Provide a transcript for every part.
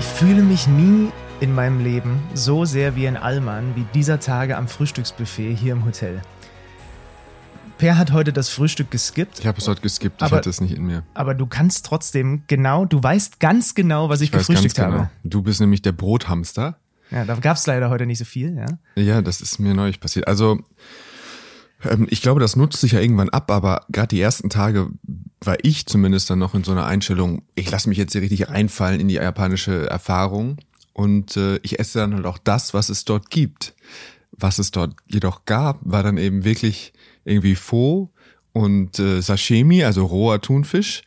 Ich fühle mich nie in meinem Leben so sehr wie in Allmann wie dieser Tage am Frühstücksbuffet hier im Hotel. Per hat heute das Frühstück geskippt. Ich habe es heute geskippt, ich Aber- hatte es nicht in mir. Aber du kannst trotzdem genau, du weißt ganz genau, was ich, weiß gefrühstückt genau. habe. Du bist nämlich der Brothamster. Ja, da gab es leider heute nicht so viel, ja. Ja, das ist mir neulich passiert. Also, ich glaube, das nutzt sich ja irgendwann ab, aber gerade die ersten Tage war ich zumindest dann noch in so einer Einstellung, ich lasse mich jetzt hier richtig reinfallen in die japanische Erfahrung und äh, ich esse dann halt auch das, was es dort gibt. Was es dort jedoch gab, war dann eben wirklich irgendwie Pho und äh, Sashimi, also roher Thunfisch,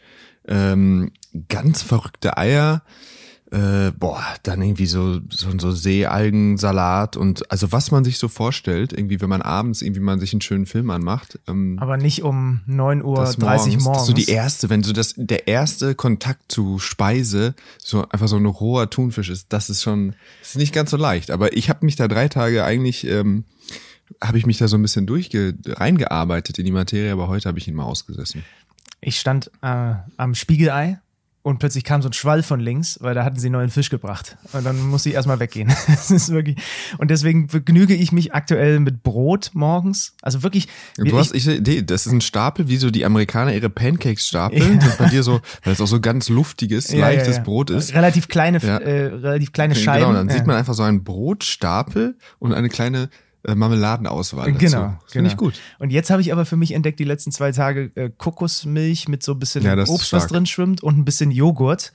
ähm, ganz verrückte Eier, äh, boah, dann irgendwie so, so, so Seealgensalat und also was man sich so vorstellt, irgendwie, wenn man abends irgendwie mal sich einen schönen Film anmacht. Ähm, Aber nicht um 9.30 Uhr das morgens. Das ist so die erste, wenn so das, der erste Kontakt zu Speise, so einfach so ein roher Thunfisch ist, das ist schon, das ist nicht ganz so leicht. Aber ich habe mich da drei Tage eigentlich, ähm, habe ich mich da so ein bisschen durchge reingearbeitet in die Materie, aber heute habe ich ihn mal ausgesessen. Ich stand äh, am Spiegelei und plötzlich kam so ein Schwall von links, weil da hatten sie neuen Fisch gebracht. Und dann musste ich erstmal weggehen. Das ist wirklich. Und deswegen begnüge ich mich aktuell mit Brot morgens. Also wirklich. Du hast, ich, nee, das ist ein Stapel, wie so die Amerikaner ihre Pancakes stapeln. Ja. Bei dir so, weil es auch so ganz luftiges, Ja, leichtes ja. Brot ist. Relativ kleine, äh, relativ kleine Scheiben. Genau, dann sieht man einfach so einen Brotstapel und eine kleine äh, Marmeladenauswahl dazu. Genau, Das Finde ich genau. gut. Und jetzt habe ich aber für mich entdeckt, die letzten zwei Tage äh, Kokosmilch mit so ein bisschen Ja, Obst, was drin schwimmt und ein bisschen Joghurt.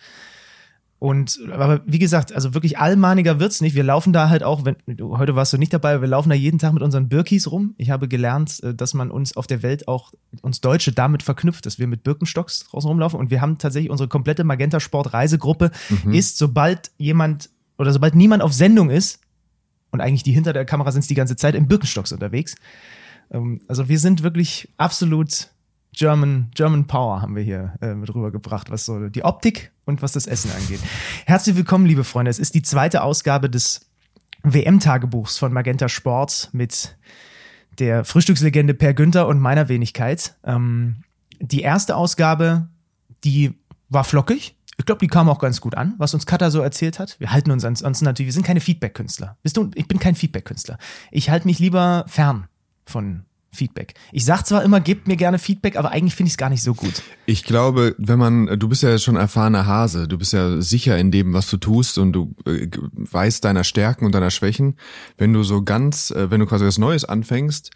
Und aber wie gesagt, also wirklich allmahniger wird's nicht. Wir laufen da halt auch, wenn heute warst du nicht dabei, wir laufen da jeden Tag mit unseren Birkis rum. Ich habe gelernt, äh, dass man uns auf der Welt auch uns Deutsche damit verknüpft, dass wir mit Birkenstocks draußen rumlaufen und wir haben tatsächlich unsere komplette Magenta Sport Reisegruppe Mhm. ist sobald jemand oder sobald niemand auf Sendung ist und eigentlich die hinter der Kamera sind die ganze Zeit im Birkenstocks unterwegs. Ähm, Also wir sind wirklich absolut German, German Power haben wir hier äh, mit rübergebracht, was so die Optik und was das Essen angeht. Herzlich willkommen, liebe Freunde. Es ist die zweite Ausgabe des WM-Tagebuchs von Magenta Sport mit der Frühstückslegende Per Günther und meiner Wenigkeit. Ähm, die erste Ausgabe, die war flockig. Ich glaube, die kam auch ganz gut an, was uns Katha so erzählt hat. Wir halten uns ansonsten natürlich, wir sind keine Feedback-Künstler. Bist du, ich bin kein Feedback-Künstler. Ich halte mich lieber fern von Feedback. Ich sag zwar immer, gebt mir gerne Feedback, aber eigentlich finde ich es gar nicht so gut. Ich glaube, wenn man, du bist ja schon erfahrener Hase, du bist ja sicher in dem, was du tust und du äh, weißt deiner Stärken und deiner Schwächen. Wenn du so ganz, äh, wenn du quasi was Neues anfängst,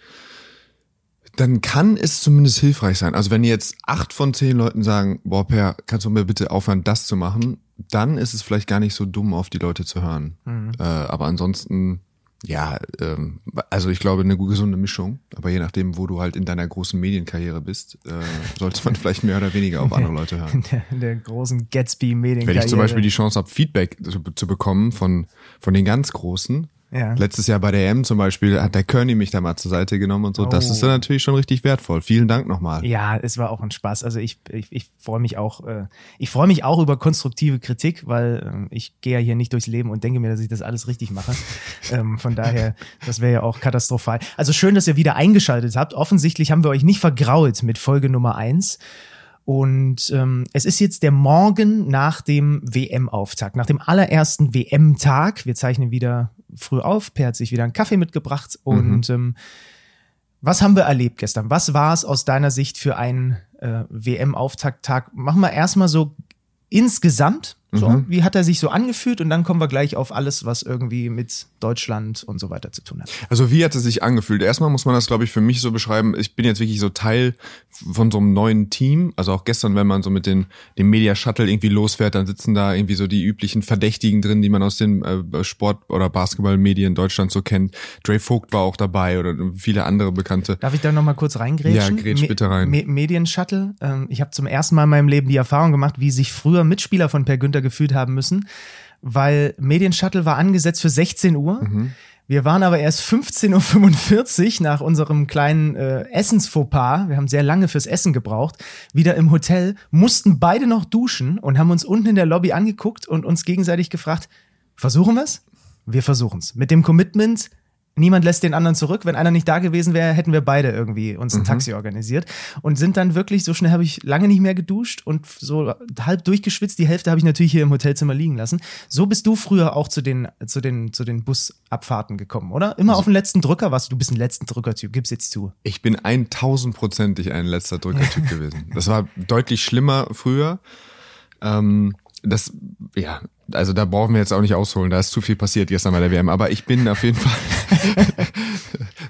dann kann es zumindest hilfreich sein. Also wenn jetzt acht von zehn Leuten sagen, boah, Per, kannst du mir bitte aufhören, das zu machen, dann ist es vielleicht gar nicht so dumm, auf die Leute zu hören. Äh, aber ansonsten, ja, ähm, also ich glaube, eine gesunde Mischung. Aber je nachdem, wo du halt in deiner großen Medienkarriere bist, äh, sollte man vielleicht mehr oder weniger auf andere Leute hören. In der, in der großen Gatsby-Medienkarriere. Wenn ich zum Beispiel die Chance habe, Feedback zu, zu bekommen von, von den ganz Großen, Ja. letztes Jahr bei der EM zum Beispiel, hat der Kearney mich da mal zur Seite genommen und so, das Oh. ist dann natürlich schon richtig wertvoll. Vielen Dank nochmal. Ja, es war auch ein Spaß. Also ich, ich, ich freue mich auch, äh, ich freue mich auch über konstruktive Kritik, weil ähm, ich gehe ja hier nicht durchs Leben und denke mir, dass ich das alles richtig mache. ähm, von daher, das wäre ja auch katastrophal. Also schön, dass ihr wieder eingeschaltet habt. Offensichtlich haben wir euch nicht vergrault mit Folge Nummer eins. Und ähm, es ist jetzt der Morgen nach dem WM-Auftakt, nach dem allerersten WM-Tag. Wir zeichnen wieder früh auf. Per hat sich wieder einen Kaffee mitgebracht. Und ähm, was haben wir erlebt gestern? Was war es aus deiner Sicht für einen äh, WM-Auftakttag? Machen wir erstmal so insgesamt. So, Mhm. Wie hat er sich so angefühlt? Und dann kommen wir gleich auf alles, was irgendwie mit Deutschland und so weiter zu tun hat. Also wie hat es sich angefühlt? Erstmal muss man das, glaube ich, für mich so beschreiben. Ich bin jetzt wirklich so Teil von so einem neuen Team. Also auch gestern, wenn man so mit den, dem Media Shuttle irgendwie losfährt, dann sitzen da irgendwie so die üblichen Verdächtigen drin, die man aus den äh, Sport- oder Basketballmedien Deutschland so kennt. Dre Vogt war auch dabei oder viele andere Bekannte. Darf ich da noch mal kurz reingrätschen? Ja, grätsch bitte rein. Me Medienshuttle. Ähm, ich habe zum ersten Mal in meinem Leben die Erfahrung gemacht, wie sich früher Mitspieler von Per Günther gefühlt haben müssen, weil Medienshuttle war angesetzt für 16 Uhr. Mhm. Wir waren aber erst 15.45 Uhr nach unserem kleinen äh, Essensfauxpas, wir haben sehr lange fürs Essen gebraucht, wieder im Hotel, mussten beide noch duschen und haben uns unten in der Lobby angeguckt und uns gegenseitig gefragt, versuchen wir's? Wir versuchen's. Mit dem Commitment, niemand lässt den anderen zurück. Wenn einer nicht da gewesen wäre, hätten wir beide irgendwie uns ein Mhm. Taxi organisiert und sind dann wirklich, so schnell habe ich lange nicht mehr geduscht und so halb durchgeschwitzt. Die Hälfte habe ich natürlich hier im Hotelzimmer liegen lassen. So bist du früher auch zu den, zu den, zu den Busabfahrten gekommen, oder? Immer auf den letzten Drücker warst du. Du bist ein letzten Drücker-Typ, gib's jetzt zu. Ich bin 1000%ig ein letzter Drückertyp gewesen. Das war deutlich schlimmer früher. Ähm, das, ja, also da brauchen wir jetzt auch nicht ausholen, da ist zu viel passiert gestern bei der WM, aber ich bin auf jeden Fall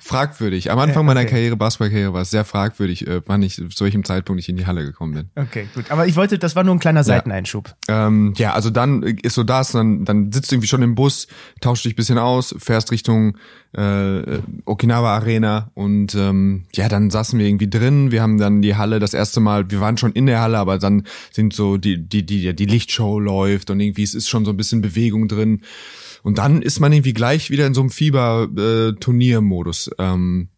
fragwürdig. Am Anfang Ja, meiner okay. Karriere, Basketballkarriere, war es sehr fragwürdig, äh, wann ich zu solchem Zeitpunkt ich in die Halle gekommen bin. Okay, gut. Aber ich wollte, das war nur ein kleiner Seiteneinschub. Ähm, ja, also dann ist so das, dann, dann sitzt du irgendwie schon im Bus, tauscht dich ein bisschen aus, fährst Richtung äh, Okinawa Arena und ähm, ja, dann saßen wir irgendwie drin. Wir haben dann die Halle das erste Mal, wir waren schon in der Halle, aber dann sind so die die die die Lichtshow läuft und irgendwie es ist schon so ein bisschen Bewegung drin. Und dann ist man irgendwie gleich wieder in so einem Fieber-Turniermodus. Ähm,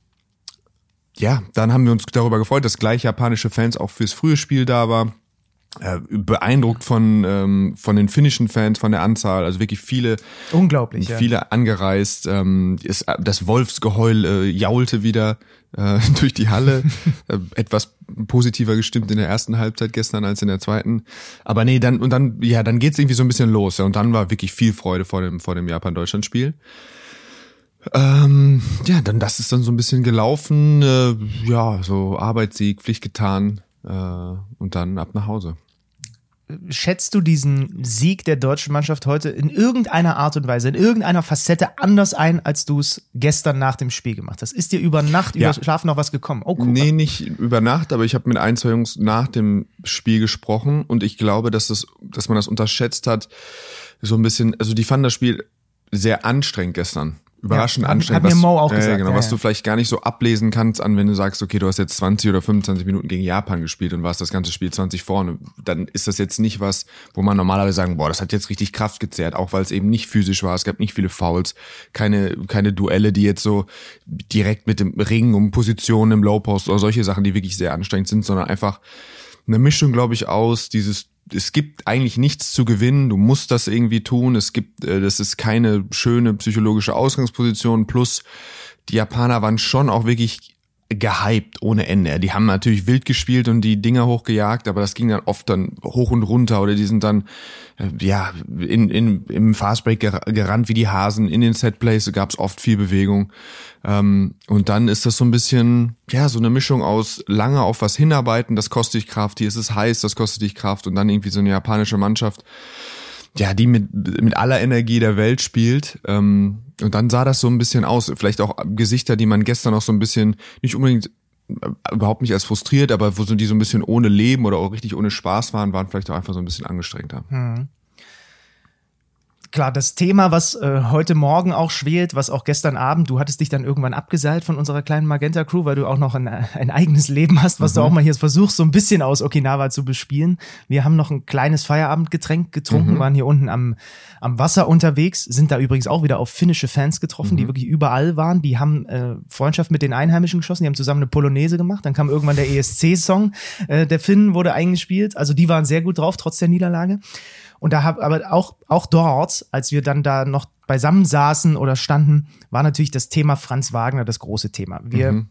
ja, dann haben wir uns darüber gefreut, dass gleich japanische Fans auch fürs frühe Spiel da war. Äh, beeindruckt von von, von den finnischen Fans, von der Anzahl, also wirklich viele, Unglaublich, ja. viele angereist. Ähm, ist, das Wolfsgeheul äh, jaulte wieder äh, durch die Halle. äh, etwas positiver gestimmt in der ersten Halbzeit gestern als in der zweiten. Aber nee, dann und dann ja, dann geht's irgendwie so ein bisschen los. Ja, und dann war wirklich viel Freude vor dem vor dem Japan-Deutschland-Spiel. Ähm, ja, dann das ist dann so ein bisschen gelaufen. Äh, ja, so Arbeitssieg, Pflicht getan äh, und dann ab nach Hause. Schätzt du diesen Sieg der deutschen Mannschaft heute in irgendeiner Art und Weise, in irgendeiner Facette anders ein, als du es gestern nach dem Spiel gemacht hast? Ist dir über Nacht, Ja. über Schlafen noch was gekommen? Oh, guck Nee, nicht über Nacht, aber ich habe mit ein, zwei Jungs nach dem Spiel gesprochen und ich glaube, dass, das, dass man das unterschätzt hat. So ein bisschen, also die fanden das Spiel sehr anstrengend gestern. Überraschend Ja, anstrengend. hat mir was- Mo auch gesagt, Genau, ja, was ja. du vielleicht gar nicht so ablesen kannst an, wenn du sagst, okay, du hast jetzt 20 oder 25 Minuten gegen Japan gespielt und warst das ganze Spiel 20 vorne. Dann ist das jetzt nicht was, wo man normalerweise sagen, boah, das hat jetzt richtig Kraft gezehrt, auch weil es eben nicht physisch war. Es gab nicht viele Fouls, keine, keine Duelle, die jetzt so direkt mit dem Ring um Positionen im Low Post oder solche Sachen, die wirklich sehr anstrengend sind, sondern einfach eine Mischung, glaube ich, aus dieses es gibt eigentlich nichts zu gewinnen, du musst das irgendwie tun, es gibt äh, das ist keine schöne psychologische Ausgangsposition. Plus die Japaner waren schon auch wirklich gehypt ohne Ende. Die haben natürlich wild gespielt und die Dinger hochgejagt, aber das ging dann oft dann hoch und runter oder die sind dann äh, ja in, in, im Fastbreak ger- gerannt wie die Hasen. In den Setplays gab es oft viel Bewegung. Ähm, und dann ist das so ein bisschen, ja, so eine Mischung aus lange auf was hinarbeiten, das kostet dich Kraft, hier ist es heiß, das kostet dich Kraft und dann irgendwie so eine japanische Mannschaft, ja, die mit, mit aller Energie der Welt spielt. Ähm, und dann sah das so ein bisschen aus. Vielleicht auch Gesichter, die man gestern noch so ein bisschen, nicht unbedingt äh, überhaupt nicht als frustriert, aber wo so die so ein bisschen ohne Leben oder auch richtig ohne Spaß waren, waren vielleicht auch einfach so ein bisschen angestrengter. Klar, das Thema, was äh, heute Morgen auch schwelt, was auch gestern Abend, du hattest dich dann irgendwann abgeseilt von unserer kleinen Magenta-Crew, weil du auch noch ein, ein eigenes Leben hast, was du auch mal hier versuchst, so ein bisschen aus Okinawa zu bespielen. Wir haben noch ein kleines Feierabendgetränk getrunken, waren hier unten am, am Wasser unterwegs, sind da übrigens auch wieder auf finnische Fans getroffen, die wirklich überall waren. Die haben äh, Freundschaft mit den Einheimischen geschlossen, die haben zusammen eine Polonaise gemacht. Dann kam irgendwann der ESC-Song, äh, der Finnen wurde eingespielt. Also die waren sehr gut drauf, trotz der Niederlage. Und da hab, aber auch, auch dort, als wir dann da noch beisammen saßen oder standen, war natürlich das Thema Franz Wagner das große Thema. Wir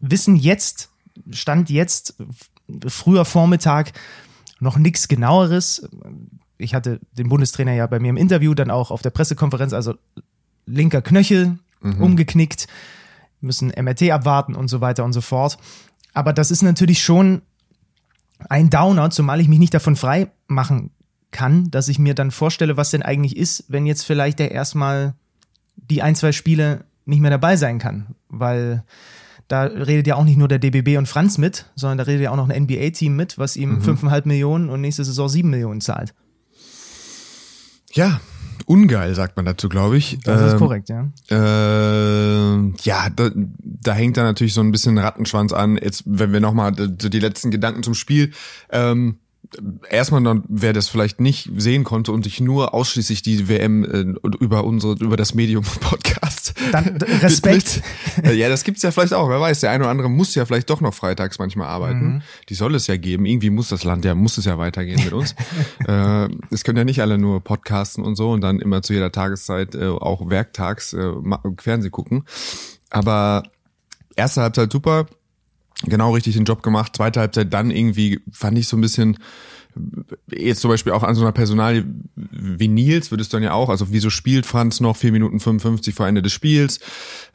wissen jetzt, stand jetzt, früher Vormittag, noch nichts genaueres. Ich hatte den Bundestrainer ja bei mir im Interview, dann auch auf der Pressekonferenz, also linker Knöchel umgeknickt, müssen MRT abwarten und so weiter und so fort. Aber das ist natürlich schon ein Downer, zumal ich mich nicht davon frei machen kann, dass ich mir dann vorstelle, was denn eigentlich ist, wenn jetzt vielleicht der erstmal die ein, zwei Spiele nicht mehr dabei sein kann. Weil da redet ja auch nicht nur der DBB und Franz mit, sondern da redet ja auch noch ein NBA-Team mit, was ihm fünfeinhalb Millionen und nächste Saison sieben Millionen zahlt. Ja, ungeil sagt man dazu, glaube ich. Das ist Ähm, korrekt, ja. Äh, ja, da, da hängt da natürlich so ein bisschen Rattenschwanz an. Jetzt, wenn wir nochmal die, die letzten Gedanken zum Spiel. Ähm, erstmal dann, wer das vielleicht nicht sehen konnte und sich nur ausschließlich die WM äh, über unsere über das Medium Podcast dann Respekt. ja das gibt's ja vielleicht auch wer weiß. Der eine oder andere muss ja vielleicht doch noch freitags manchmal arbeiten. Mhm. die soll es ja geben. Irgendwie muss das Land ja muss es ja weitergehen mit uns. Äh, es können ja nicht alle nur podcasten und so und dann immer zu jeder Tageszeit äh, auch werktags äh, Fernsehen gucken. Aber erste Halbzeit super genau richtig den Job gemacht. Zweite Halbzeit dann irgendwie fand ich so ein bisschen jetzt zum Beispiel auch an so einer Personalie wie Nils würdest du dann ja auch, also wieso spielt Franz noch vier Minuten 55 vor Ende des Spiels?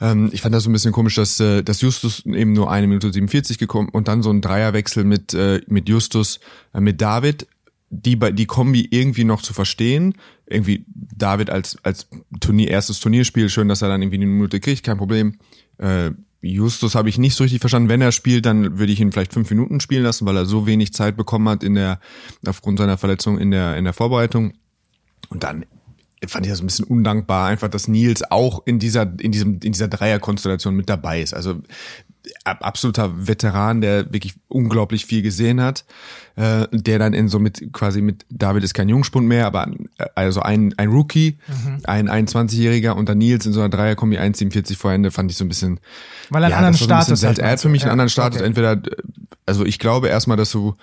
Ähm, ich fand das so ein bisschen komisch, dass, äh, dass Justus eben nur eine Minute 47 gekommen und dann so ein Dreierwechsel mit, äh, mit Justus, äh, mit David, die die Kombi irgendwie noch zu verstehen. Irgendwie David als, als Turnier, erstes Turnierspiel, schön, dass er dann irgendwie eine Minute kriegt, kein Problem. Äh, Justus habe ich nicht so richtig verstanden. Wenn er spielt, dann würde ich ihn vielleicht fünf Minuten spielen lassen, weil er so wenig Zeit bekommen hat in der, aufgrund seiner Verletzung in der, in der Vorbereitung. Und dann fand ich das ein bisschen undankbar, einfach, dass Nils auch in dieser, in diesem, in dieser Dreierkonstellation mit dabei ist. Also absoluter Veteran, der wirklich unglaublich viel gesehen hat, äh, der dann in so mit quasi mit David ist kein Jungspund mehr, aber also ein ein Rookie, mhm. ein 21-jähriger und dann Nils in so einer Dreierkombi 1,47 vor Ende fand ich so ein bisschen weil er einen ja, anderen Status hat. Er hat für mich ja. einen anderen Status. Okay. Entweder also ich glaube erstmal, dass du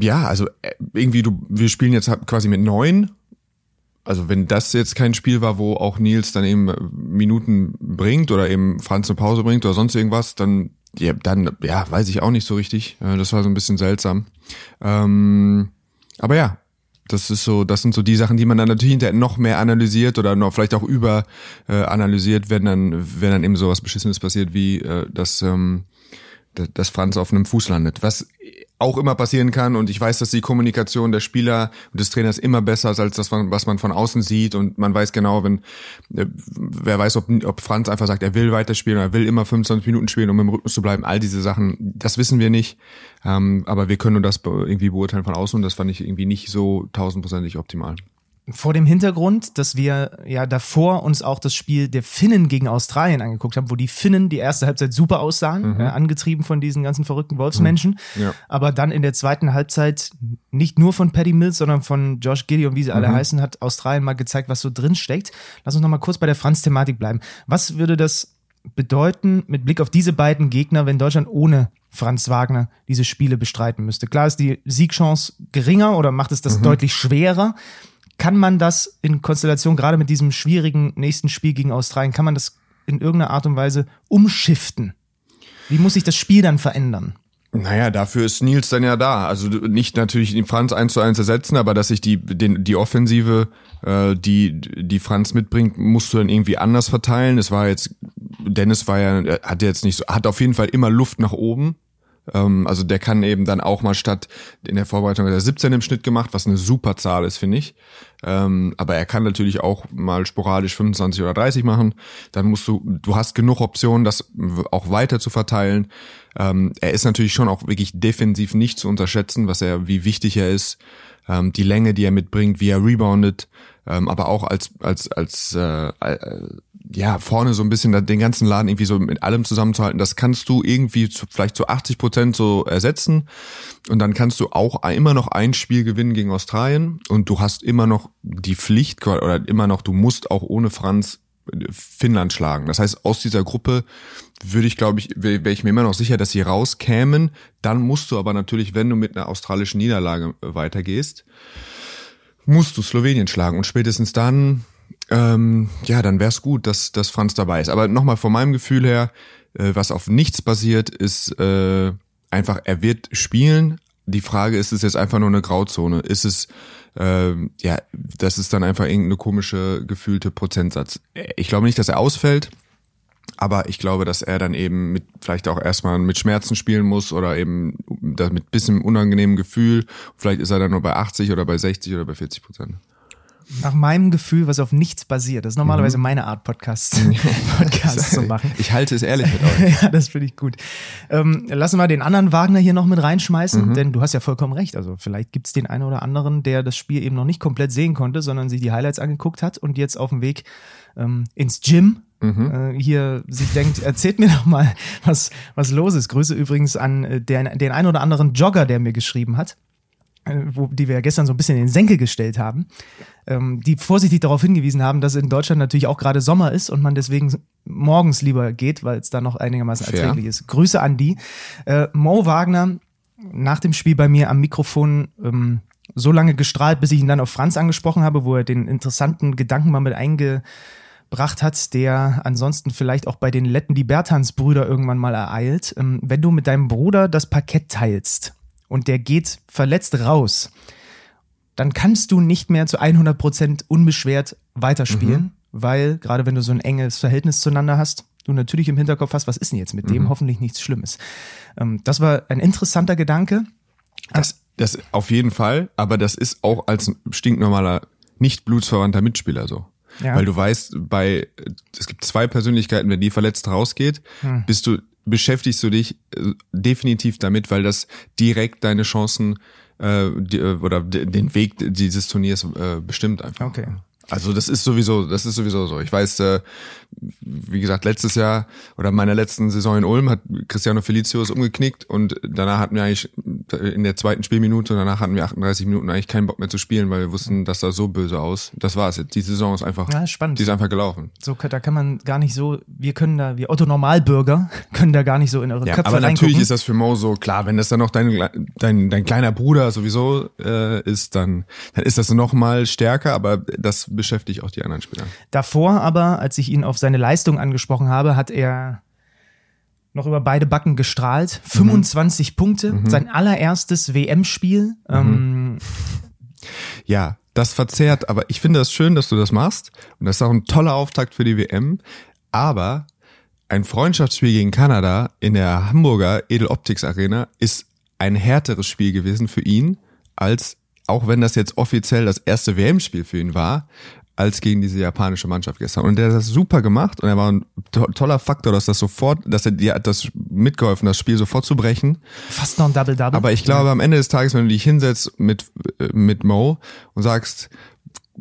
ja, also äh, irgendwie du wir spielen jetzt quasi mit neun also wenn das jetzt kein Spiel war, wo auch Nils dann eben Minuten bringt oder eben Franz eine Pause bringt oder sonst irgendwas, dann ja, dann ja, weiß ich auch nicht so richtig. Das war so ein bisschen seltsam. Ähm, aber ja, das ist so, das sind so die Sachen, die man dann natürlich hinterher noch mehr analysiert oder noch vielleicht auch über äh, analysiert, wenn dann, wenn dann eben sowas Beschissenes passiert, wie äh, dass, ähm, dass Franz auf einem Fuß landet. Was auch immer passieren kann. Und ich weiß, dass die Kommunikation der Spieler und des Trainers immer besser ist als das, was man von außen sieht. Und man weiß genau, wenn, äh, wer weiß, ob, ob Franz einfach sagt, er will weiterspielen, er will immer 25 Minuten spielen, um im Rhythmus zu bleiben. All diese Sachen, das wissen wir nicht. Ähm, aber wir können nur das irgendwie beurteilen von außen. Und das fand ich irgendwie nicht so tausendprozentig optimal vor dem Hintergrund, dass wir ja davor uns auch das Spiel der Finnen gegen Australien angeguckt haben, wo die Finnen die erste Halbzeit super aussahen, mhm. äh, angetrieben von diesen ganzen verrückten Wolfsmenschen, mhm. ja. aber dann in der zweiten Halbzeit nicht nur von Paddy Mills, sondern von Josh Gideon, wie sie alle mhm. heißen, hat Australien mal gezeigt, was so drin steckt. Lass uns noch mal kurz bei der Franz-Thematik bleiben. Was würde das bedeuten mit Blick auf diese beiden Gegner, wenn Deutschland ohne Franz Wagner diese Spiele bestreiten müsste? Klar ist die Siegchance geringer oder macht es das mhm. deutlich schwerer, kann man das in Konstellation, gerade mit diesem schwierigen nächsten Spiel gegen Australien, kann man das in irgendeiner Art und Weise umschiften? Wie muss sich das Spiel dann verändern? Naja, dafür ist Nils dann ja da. Also nicht natürlich den Franz eins zu eins ersetzen, aber dass sich die, den, die Offensive, äh, die, die Franz mitbringt, musst du dann irgendwie anders verteilen. Es war jetzt, Dennis war ja, hat jetzt nicht so, hat auf jeden Fall immer Luft nach oben. Ähm, also der kann eben dann auch mal statt in der Vorbereitung der 17 im Schnitt gemacht, was eine super Zahl ist, finde ich. Ähm, aber er kann natürlich auch mal sporadisch 25 oder 30 machen. Dann musst du, du hast genug Optionen, das auch weiter zu verteilen. Ähm, er ist natürlich schon auch wirklich defensiv nicht zu unterschätzen, was er, wie wichtig er ist. Die Länge, die er mitbringt, wie er reboundet, aber auch als als als äh, äh, ja vorne so ein bisschen den ganzen Laden irgendwie so mit allem zusammenzuhalten. Das kannst du irgendwie zu, vielleicht zu 80 Prozent so ersetzen und dann kannst du auch immer noch ein Spiel gewinnen gegen Australien und du hast immer noch die Pflicht oder immer noch du musst auch ohne Franz Finnland schlagen. Das heißt, aus dieser Gruppe würde ich, glaube ich, wäre ich mir immer noch sicher, dass sie rauskämen. Dann musst du aber natürlich, wenn du mit einer australischen Niederlage weitergehst, musst du Slowenien schlagen. Und spätestens dann, ähm, ja, dann wäre es gut, dass, dass Franz dabei ist. Aber nochmal von meinem Gefühl her, äh, was auf nichts basiert, ist äh, einfach, er wird spielen. Die Frage ist, ist es jetzt einfach nur eine Grauzone? Ist es, äh, ja, das ist dann einfach irgendeine komische, gefühlte Prozentsatz. Ich glaube nicht, dass er ausfällt. Aber ich glaube, dass er dann eben mit vielleicht auch erstmal mit Schmerzen spielen muss oder eben mit bisschen unangenehmem Gefühl. Vielleicht ist er dann nur bei 80 oder bei 60 oder bei 40 Prozent. Nach meinem Gefühl, was auf nichts basiert. Das ist normalerweise mhm. meine Art, Podcasts, Podcasts zu machen. Ich halte es ehrlich mit euch. ja, das finde ich gut. Ähm, lassen wir den anderen Wagner hier noch mit reinschmeißen, mhm. denn du hast ja vollkommen recht. Also vielleicht gibt es den einen oder anderen, der das Spiel eben noch nicht komplett sehen konnte, sondern sich die Highlights angeguckt hat und jetzt auf dem Weg ähm, ins Gym Mhm. Äh, hier sich denkt, erzählt mir doch mal, was, was los ist. Grüße übrigens an äh, den, den ein oder anderen Jogger, der mir geschrieben hat. Äh, wo, die wir ja gestern so ein bisschen in den Senkel gestellt haben, ähm, die vorsichtig darauf hingewiesen haben, dass in Deutschland natürlich auch gerade Sommer ist und man deswegen morgens lieber geht, weil es da noch einigermaßen Fair. erträglich ist. Grüße an die. Äh, Mo Wagner, nach dem Spiel bei mir am Mikrofon, ähm, so lange gestrahlt, bis ich ihn dann auf Franz angesprochen habe, wo er den interessanten Gedanken mal mit eingebracht hat, der ansonsten vielleicht auch bei den Letten die Bertans-Brüder irgendwann mal ereilt. Ähm, wenn du mit deinem Bruder das Parkett teilst, und der geht verletzt raus, dann kannst du nicht mehr zu 100 Prozent unbeschwert weiterspielen, mhm. weil gerade wenn du so ein enges Verhältnis zueinander hast, du natürlich im Hinterkopf hast, was ist denn jetzt mit dem? Mhm. Hoffentlich nichts Schlimmes. Ähm, das war ein interessanter Gedanke. Das, das auf jeden Fall, aber das ist auch als stinknormaler, nicht blutsverwandter Mitspieler so. Ja. Weil du weißt, bei es gibt zwei Persönlichkeiten, wenn die verletzt rausgeht, hm. bist du beschäftigst du dich äh, definitiv damit, weil das direkt deine Chancen äh, die, äh, oder den Weg dieses Turniers äh, bestimmt einfach. Okay. Also das ist sowieso, das ist sowieso so. Ich weiß, äh, wie gesagt, letztes Jahr oder meiner letzten Saison in Ulm hat Cristiano Felicius umgeknickt und danach hatten wir eigentlich in der zweiten Spielminute, danach hatten wir 38 Minuten eigentlich keinen Bock mehr zu spielen, weil wir wussten, das sah so böse aus. Das war es jetzt. Die Saison ist einfach, ja, spannend. die ist einfach gelaufen. So, da kann man gar nicht so, wir können da, wir Otto Normalbürger können da gar nicht so in eure ja, Köpfe Aber reingucken. natürlich ist das für Mo so klar, wenn das dann noch dein, dein, dein kleiner Bruder sowieso äh, ist, dann, dann ist das noch mal stärker, aber das beschäftigt auch die anderen Spieler. Davor aber, als ich ihn auf seine Leistung angesprochen habe, hat er noch über beide Backen gestrahlt. 25 mhm. Punkte, mhm. sein allererstes WM-Spiel. Mhm. Ähm, ja, das verzerrt, aber ich finde das schön, dass du das machst. Und das ist auch ein toller Auftakt für die WM. Aber ein Freundschaftsspiel gegen Kanada in der Hamburger Edel Optics Arena ist ein härteres Spiel gewesen für ihn, als auch wenn das jetzt offiziell das erste WM-Spiel für ihn war, als gegen diese japanische Mannschaft gestern. Und der hat das super gemacht und er war ein to toller Faktor, dass das sofort, dass er dir hat das mitgeholfen, das Spiel sofort zu brechen. Fast noch ein Double-Double. Aber ich glaube, am Ende des Tages, wenn du dich hinsetzt mit, äh, mit Mo und sagst,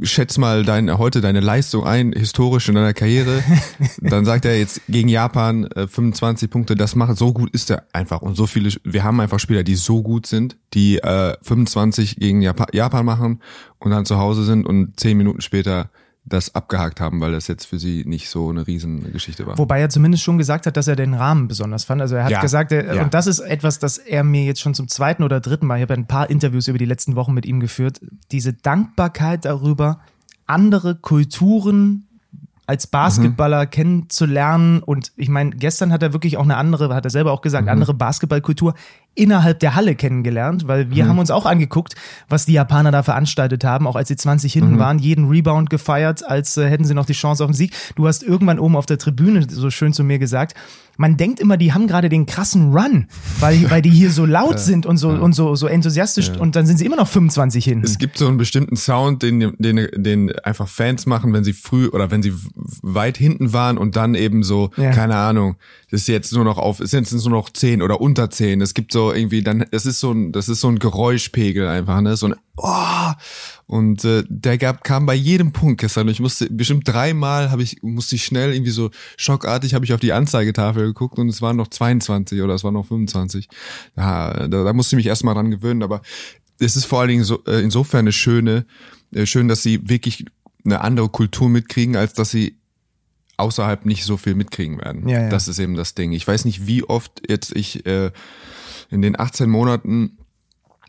schätz mal dein, heute deine Leistung ein, historisch in deiner Karriere, dann sagt er jetzt gegen Japan äh, 25 Punkte, das macht, so gut ist er einfach. Und so viele, wir haben einfach Spieler, die so gut sind, die äh, 25 gegen Japan, Japan machen und dann zu Hause sind und 10 Minuten später das abgehakt haben, weil das jetzt für sie nicht so eine Riesengeschichte war. Wobei er zumindest schon gesagt hat, dass er den Rahmen besonders fand. Also er hat ja, gesagt, er, ja. und das ist etwas, das er mir jetzt schon zum zweiten oder dritten Mal, ich habe ein paar Interviews über die letzten Wochen mit ihm geführt, diese Dankbarkeit darüber, andere Kulturen als Basketballer mhm. kennenzulernen. Und ich meine, gestern hat er wirklich auch eine andere, hat er selber auch gesagt, mhm. andere Basketballkultur innerhalb der Halle kennengelernt, weil wir mhm. haben uns auch angeguckt, was die Japaner da veranstaltet haben, auch als sie 20 hinten mhm. waren, jeden Rebound gefeiert, als äh, hätten sie noch die Chance auf den Sieg. Du hast irgendwann oben auf der Tribüne so schön zu mir gesagt, man denkt immer, die haben gerade den krassen Run, weil, weil die hier so laut sind und so, ja. und so, so enthusiastisch ja. und dann sind sie immer noch 25 hinten. Es gibt so einen bestimmten Sound, den, den, den einfach Fans machen, wenn sie früh oder wenn sie weit hinten waren und dann eben so, ja. keine Ahnung, das ist jetzt nur noch auf, es sind nur noch 10 oder unter 10. Es gibt so irgendwie dann, es ist so ein, das ist so ein Geräuschpegel einfach, ne, so ein, oh, und äh, der gab, kam bei jedem Punkt gestern. Und ich musste bestimmt dreimal habe ich musste ich schnell irgendwie so schockartig habe ich auf die Anzeigetafel geguckt und es waren noch 22 oder es waren noch 25. Ja, da, da musste ich mich erstmal dran gewöhnen. Aber es ist vor allen Dingen so, äh, insofern eine schöne, äh, schön, dass sie wirklich eine andere Kultur mitkriegen, als dass sie außerhalb nicht so viel mitkriegen werden. Ja, ja. Das ist eben das Ding. Ich weiß nicht, wie oft jetzt ich äh, in den 18 Monaten,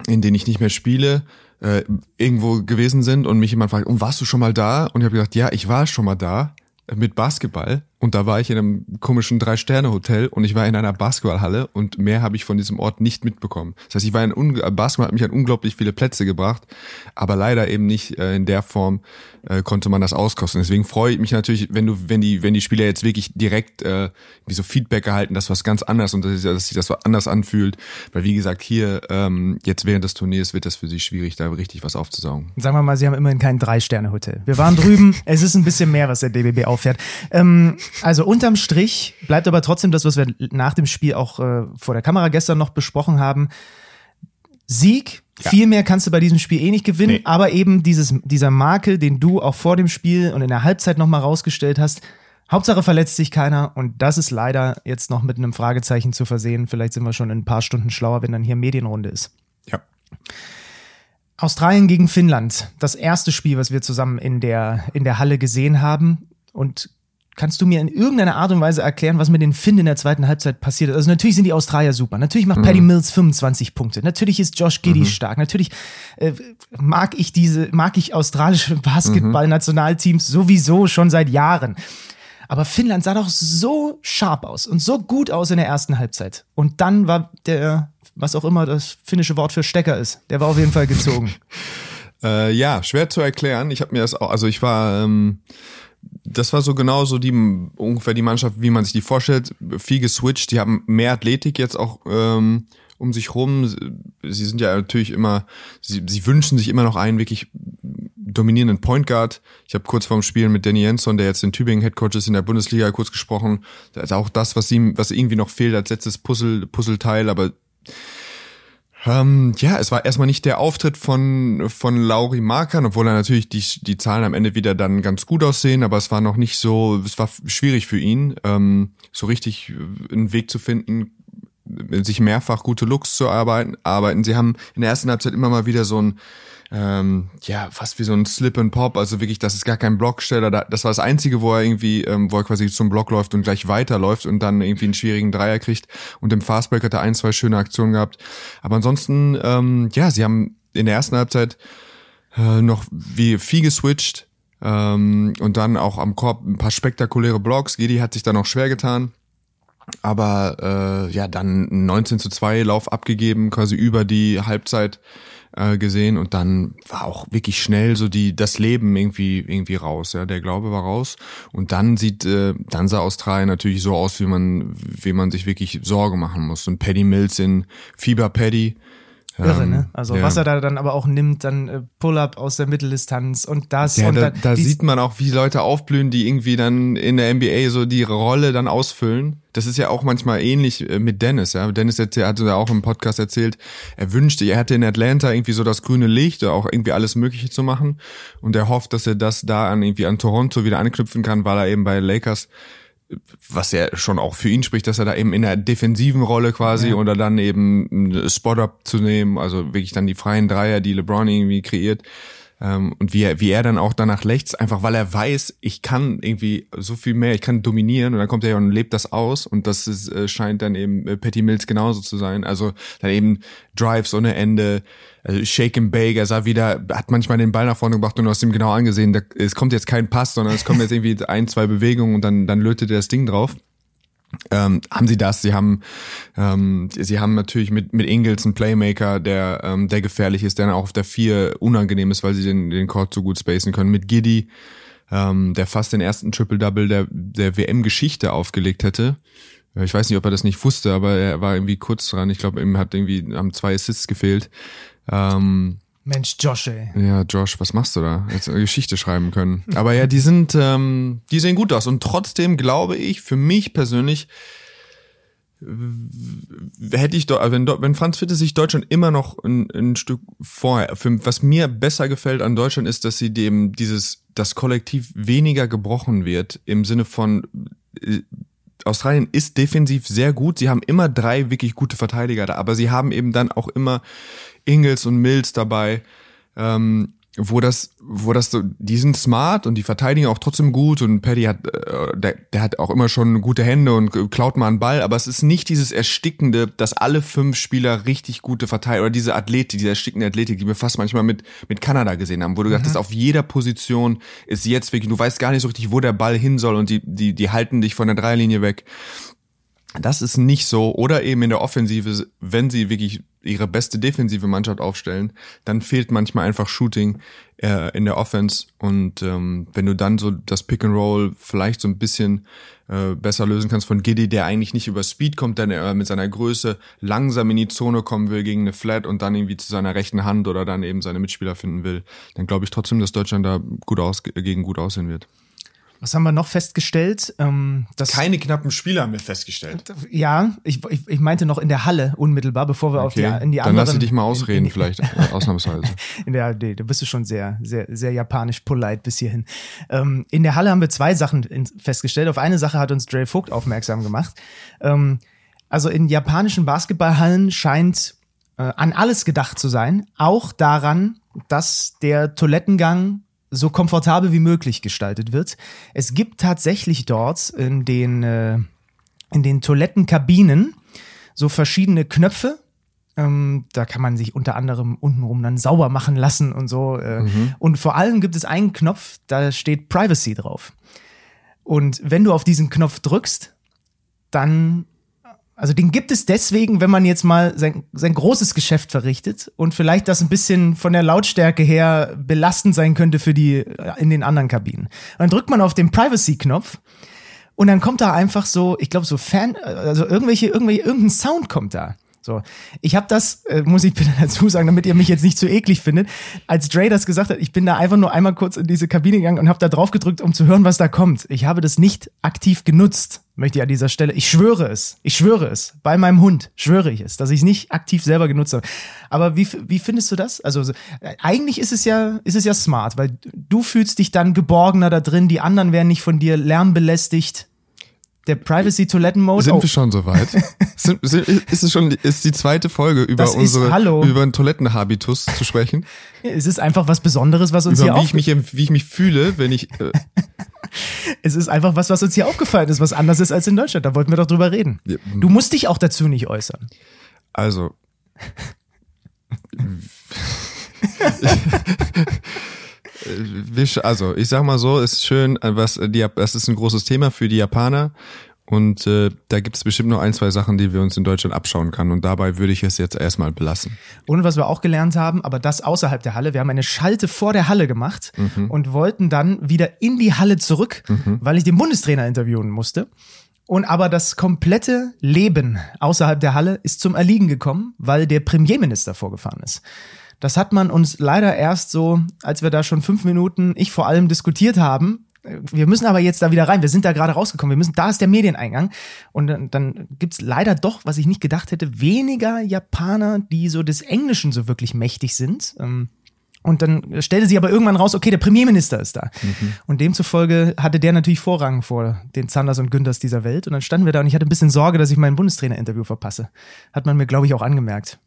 in denen ich nicht mehr spiele, äh, irgendwo gewesen sind und mich jemand fragt, und warst du schon mal da? Und ich habe gesagt, ja, ich war schon mal da äh, mit Basketball und da war ich in einem komischen Drei-Sterne-Hotel und ich war in einer Basketballhalle und mehr habe ich von diesem Ort nicht mitbekommen. Das heißt, ich war in Basketball hat mich an unglaublich viele Plätze gebracht, aber leider eben nicht äh, in der Form äh, konnte man das auskosten. Deswegen freue ich mich natürlich, wenn du, wenn die, wenn die Spieler jetzt wirklich direkt äh, wie so Feedback erhalten, dass was ganz anders und dass, dass sich das so anders anfühlt. Weil wie gesagt, hier ähm, jetzt während des Turniers wird das für sie schwierig, da richtig was aufzusaugen. Sagen wir mal, sie haben immerhin kein Drei-Sterne-Hotel. Wir waren drüben, es ist ein bisschen mehr, was der DBB auffährt. Ähm, also unterm Strich bleibt aber trotzdem das, was wir nach dem Spiel auch äh, vor der Kamera gestern noch besprochen haben. Sieg, ja. viel mehr kannst du bei diesem Spiel eh nicht gewinnen, nee. aber eben dieses, dieser Makel, den du auch vor dem Spiel und in der Halbzeit nochmal rausgestellt hast, Hauptsache verletzt sich keiner und das ist leider jetzt noch mit einem Fragezeichen zu versehen. Vielleicht sind wir schon in ein paar Stunden schlauer, wenn dann hier Medienrunde ist. Ja. Australien gegen Finnland, das erste Spiel, was wir zusammen in der, in der Halle gesehen haben. Und Kannst du mir in irgendeiner Art und Weise erklären, was mit den Finn in der zweiten Halbzeit passiert ist? Also natürlich sind die Australier super. Natürlich macht mhm. Paddy Mills 25 Punkte. Natürlich ist Josh Giddy mhm. stark. Natürlich äh, mag ich diese, mag ich australische Basketball-Nationalteams sowieso schon seit Jahren. Aber Finnland sah doch so scharf aus und so gut aus in der ersten Halbzeit. Und dann war der, was auch immer das finnische Wort für Stecker ist, der war auf jeden Fall gezogen. äh, ja, schwer zu erklären. Ich habe mir das auch, also ich war ähm, das war so genauso die ungefähr die Mannschaft, wie man sich die vorstellt. Viel geswitcht, die haben mehr Athletik jetzt auch ähm, um sich rum. Sie sind ja natürlich immer, sie, sie wünschen sich immer noch einen wirklich dominierenden Point Guard. Ich habe kurz vorm Spielen mit Danny Jensen, der jetzt in Tübingen Headcoach ist in der Bundesliga, kurz gesprochen. Ist auch das, was ihm, was irgendwie noch fehlt als letztes Puzzle, Puzzleteil, aber ähm, ja, es war erstmal nicht der Auftritt von, von Lauri Markan, obwohl er natürlich die, die Zahlen am Ende wieder dann ganz gut aussehen, aber es war noch nicht so, es war schwierig für ihn, ähm, so richtig einen Weg zu finden, sich mehrfach gute Looks zu arbeiten. arbeiten. Sie haben in der ersten Halbzeit immer mal wieder so ein ähm, ja, fast wie so ein Slip and Pop, also wirklich, das ist gar kein Blocksteller. Das war das Einzige, wo er irgendwie, ähm, wo er quasi zum Block läuft und gleich weiterläuft und dann irgendwie einen schwierigen Dreier kriegt. Und im Fastbreak hat er ein, zwei schöne Aktionen gehabt. Aber ansonsten, ähm, ja, sie haben in der ersten Halbzeit äh, noch wie viel geswitcht ähm, und dann auch am Korb ein paar spektakuläre Blocks. Gedi hat sich da noch schwer getan. Aber äh, ja, dann 19 zu 2 Lauf abgegeben, quasi über die Halbzeit äh, gesehen. Und dann war auch wirklich schnell so die das Leben irgendwie irgendwie raus, ja, der Glaube war raus. Und dann sieht äh, dann sah Australien natürlich so aus, wie man wie man sich wirklich Sorge machen muss. Und Paddy Mills in Fieber Paddy Irre, ne? Ähm, also ja. was er da dann aber auch nimmt, dann äh, Pull-up aus der Mitteldistanz und das. Ja, und da, da sieht man auch, wie Leute aufblühen, die irgendwie dann in der NBA so die Rolle dann ausfüllen. Das ist ja auch manchmal ähnlich äh, mit Dennis, ja. Dennis hatte ja auch im Podcast erzählt, er wünschte, er hätte in Atlanta irgendwie so das grüne Licht, auch irgendwie alles Mögliche zu machen. Und er hofft, dass er das da an irgendwie an Toronto wieder anknüpfen kann, weil er eben bei Lakers was ja schon auch für ihn spricht, dass er da eben in der defensiven Rolle quasi ja. oder dann eben Spot-up zu nehmen, also wirklich dann die freien Dreier, die LeBron irgendwie kreiert. Ähm, und wie er, wie er dann auch danach rechts, einfach weil er weiß, ich kann irgendwie so viel mehr, ich kann dominieren und dann kommt er ja und lebt das aus und das ist, äh, scheint dann eben äh, Patty Mills genauso zu sein. Also dann eben Drives ohne Ende, also Shake and Bake, er sah wieder, hat manchmal den Ball nach vorne gebracht und du hast ihm genau angesehen, da, es kommt jetzt kein Pass, sondern es kommen jetzt irgendwie ein, zwei Bewegungen und dann, dann lötet er das Ding drauf. Ähm, haben sie das? Sie haben, ähm, sie haben natürlich mit mit Ingles einen Playmaker, der ähm, der gefährlich ist, der auch auf der vier unangenehm ist, weil sie den den Court so gut spacen können. Mit Giddy, ähm, der fast den ersten Triple Double der der WM-Geschichte aufgelegt hätte. Ich weiß nicht, ob er das nicht wusste, aber er war irgendwie kurz dran. Ich glaube, ihm hat irgendwie haben zwei Assists gefehlt. Ähm, Mensch, Josh, ey. Ja, Josh, was machst du da? Jetzt Geschichte schreiben können. Aber ja, die sind, ähm, die sehen gut aus. Und trotzdem glaube ich, für mich persönlich, hätte ich doch, wenn, wenn Franz Fitte sich Deutschland immer noch ein, ein Stück vorher, für, was mir besser gefällt an Deutschland ist, dass sie dem dieses, das Kollektiv weniger gebrochen wird, im Sinne von, äh, Australien ist defensiv sehr gut. Sie haben immer drei wirklich gute Verteidiger da, aber sie haben eben dann auch immer Ingles und Mills dabei. Ähm, wo das, wo das so, die sind smart und die verteidigen auch trotzdem gut und Paddy hat, äh, der, der hat auch immer schon gute Hände und klaut mal einen Ball, aber es ist nicht dieses Erstickende, dass alle fünf Spieler richtig gute Verteidiger oder diese Athletik, diese erstickende Athletik, die wir fast manchmal mit, mit Kanada gesehen haben, wo du mhm. dachtest, auf jeder Position ist jetzt wirklich, du weißt gar nicht so richtig, wo der Ball hin soll und die, die, die halten dich von der Dreilinie weg. Das ist nicht so. Oder eben in der Offensive, wenn sie wirklich ihre beste defensive Mannschaft aufstellen, dann fehlt manchmal einfach Shooting äh, in der Offense. Und ähm, wenn du dann so das Pick and Roll vielleicht so ein bisschen äh, besser lösen kannst von Giddy, der eigentlich nicht über Speed kommt, denn er mit seiner Größe langsam in die Zone kommen will gegen eine Flat und dann irgendwie zu seiner rechten Hand oder dann eben seine Mitspieler finden will, dann glaube ich trotzdem, dass Deutschland da gut aus, gegen gut aussehen wird. Was haben wir noch festgestellt? Ähm, Keine knappen Spiele haben wir festgestellt. Ja, ich, ich, ich meinte noch in der Halle unmittelbar, bevor wir okay. auf die, in die Dann anderen. Dann lass dich mal ausreden, in, in, vielleicht, äh, ausnahmsweise. In der, nee, da bist du schon sehr, sehr, sehr japanisch polite bis hierhin. Ähm, in der Halle haben wir zwei Sachen festgestellt. Auf eine Sache hat uns Dre Vogt aufmerksam gemacht. Ähm, also in japanischen Basketballhallen scheint äh, an alles gedacht zu sein, auch daran, dass der Toilettengang so komfortabel wie möglich gestaltet wird. Es gibt tatsächlich dort in den, äh, in den Toilettenkabinen so verschiedene Knöpfe. Ähm, da kann man sich unter anderem untenrum dann sauber machen lassen und so. Äh, mhm. Und vor allem gibt es einen Knopf, da steht Privacy drauf. Und wenn du auf diesen Knopf drückst, dann also den gibt es deswegen, wenn man jetzt mal sein, sein großes Geschäft verrichtet und vielleicht das ein bisschen von der Lautstärke her belastend sein könnte für die äh, in den anderen Kabinen. Dann drückt man auf den Privacy-Knopf und dann kommt da einfach so, ich glaube so Fan, also irgendwelche, irgendwelche, irgendein Sound kommt da. So, ich habe das, äh, muss ich bitte dazu sagen, damit ihr mich jetzt nicht zu eklig findet, als Dre das gesagt hat, ich bin da einfach nur einmal kurz in diese Kabine gegangen und habe da drauf gedrückt, um zu hören, was da kommt. Ich habe das nicht aktiv genutzt, möchte ich an dieser Stelle. Ich schwöre es, ich schwöre es, bei meinem Hund schwöre ich es, dass ich es nicht aktiv selber genutzt habe. Aber wie, wie findest du das? Also äh, eigentlich ist es ja, ist es ja smart, weil du fühlst dich dann geborgener da drin, die anderen werden nicht von dir lärmbelästigt der Privacy-Toiletten-Mode. Sind oh. wir schon soweit? sind, sind, ist es schon ist die zweite Folge über das unsere ist, über einen Toilettenhabitus zu sprechen? es ist einfach was Besonderes, was uns über hier wie ich mich wie ich mich fühle, wenn ich äh Es ist einfach was, was uns hier aufgefallen ist, was anders ist als in Deutschland. Da wollten wir doch drüber reden. Du musst dich auch dazu nicht äußern. Also also ich sag mal so, ist schön, was die, das ist ein großes Thema für die Japaner und äh, da gibt es bestimmt noch ein, zwei Sachen, die wir uns in Deutschland abschauen können. Und dabei würde ich es jetzt erstmal belassen. Und was wir auch gelernt haben, aber das außerhalb der Halle, wir haben eine Schalte vor der Halle gemacht mhm. und wollten dann wieder in die Halle zurück, mhm. weil ich den Bundestrainer interviewen musste. Und aber das komplette Leben außerhalb der Halle ist zum Erliegen gekommen, weil der Premierminister vorgefahren ist. Das hat man uns leider erst so, als wir da schon fünf Minuten, ich vor allem diskutiert haben, wir müssen aber jetzt da wieder rein. Wir sind da gerade rausgekommen. Wir müssen, da ist der Medieneingang. Und dann, dann gibt's leider doch, was ich nicht gedacht hätte, weniger Japaner, die so des Englischen so wirklich mächtig sind. Ähm, und dann stellte sie aber irgendwann raus, okay, der Premierminister ist da. Mhm. Und demzufolge hatte der natürlich Vorrang vor den Zanders und Günthers dieser Welt. Und dann standen wir da und ich hatte ein bisschen Sorge, dass ich mein Bundestrainer-Interview verpasse. Hat man mir, glaube ich, auch angemerkt.